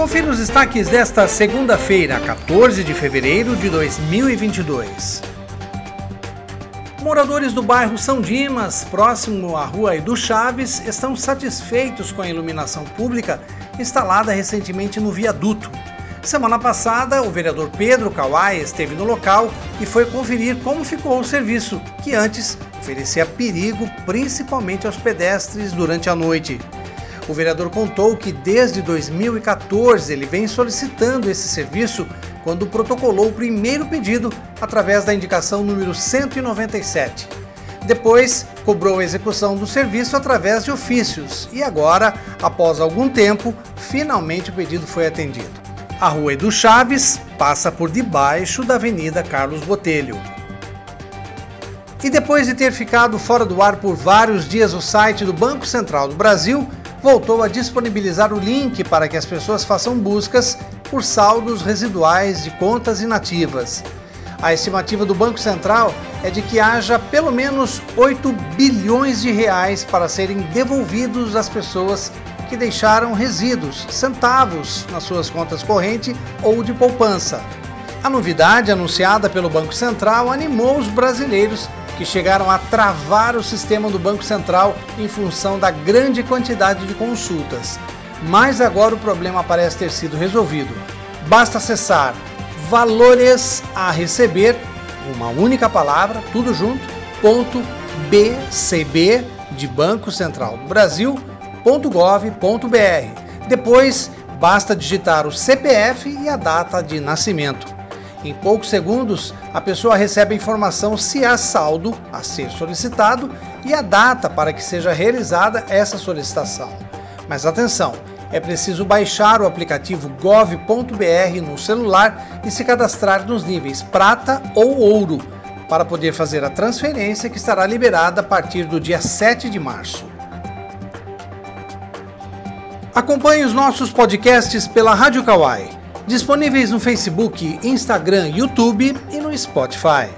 Confira os destaques desta segunda-feira, 14 de fevereiro de 2022. Moradores do bairro São Dimas, próximo à rua Edu Chaves, estão satisfeitos com a iluminação pública instalada recentemente no viaduto. Semana passada, o vereador Pedro Kawai esteve no local e foi conferir como ficou o serviço, que antes oferecia perigo principalmente aos pedestres durante a noite. O vereador contou que desde 2014 ele vem solicitando esse serviço quando protocolou o primeiro pedido através da indicação número 197. Depois, cobrou a execução do serviço através de ofícios e agora, após algum tempo, finalmente o pedido foi atendido. A Rua Edu Chaves passa por debaixo da Avenida Carlos Botelho. E depois de ter ficado fora do ar por vários dias, o site do Banco Central do Brasil voltou a disponibilizar o link para que as pessoas façam buscas por saldos residuais de contas inativas. A estimativa do Banco Central é de que haja pelo menos 8 bilhões de reais para serem devolvidos às pessoas que deixaram resíduos, centavos, nas suas contas corrente ou de poupança. A novidade anunciada pelo Banco Central animou os brasileiros que chegaram a travar o sistema do Banco Central em função da grande quantidade de consultas. Mas agora o problema parece ter sido resolvido. Basta acessar valores a receber, uma única palavra, tudo junto, ponto BCB de Banco Central do Brasil.gov.br. Depois basta digitar o CPF e a data de nascimento. Em poucos segundos, a pessoa recebe a informação se há saldo a ser solicitado e a data para que seja realizada essa solicitação. Mas atenção, é preciso baixar o aplicativo gov.br no celular e se cadastrar nos níveis prata ou ouro para poder fazer a transferência que estará liberada a partir do dia 7 de março. Acompanhe os nossos podcasts pela Rádio Kawai disponíveis no Facebook, Instagram, YouTube e no Spotify.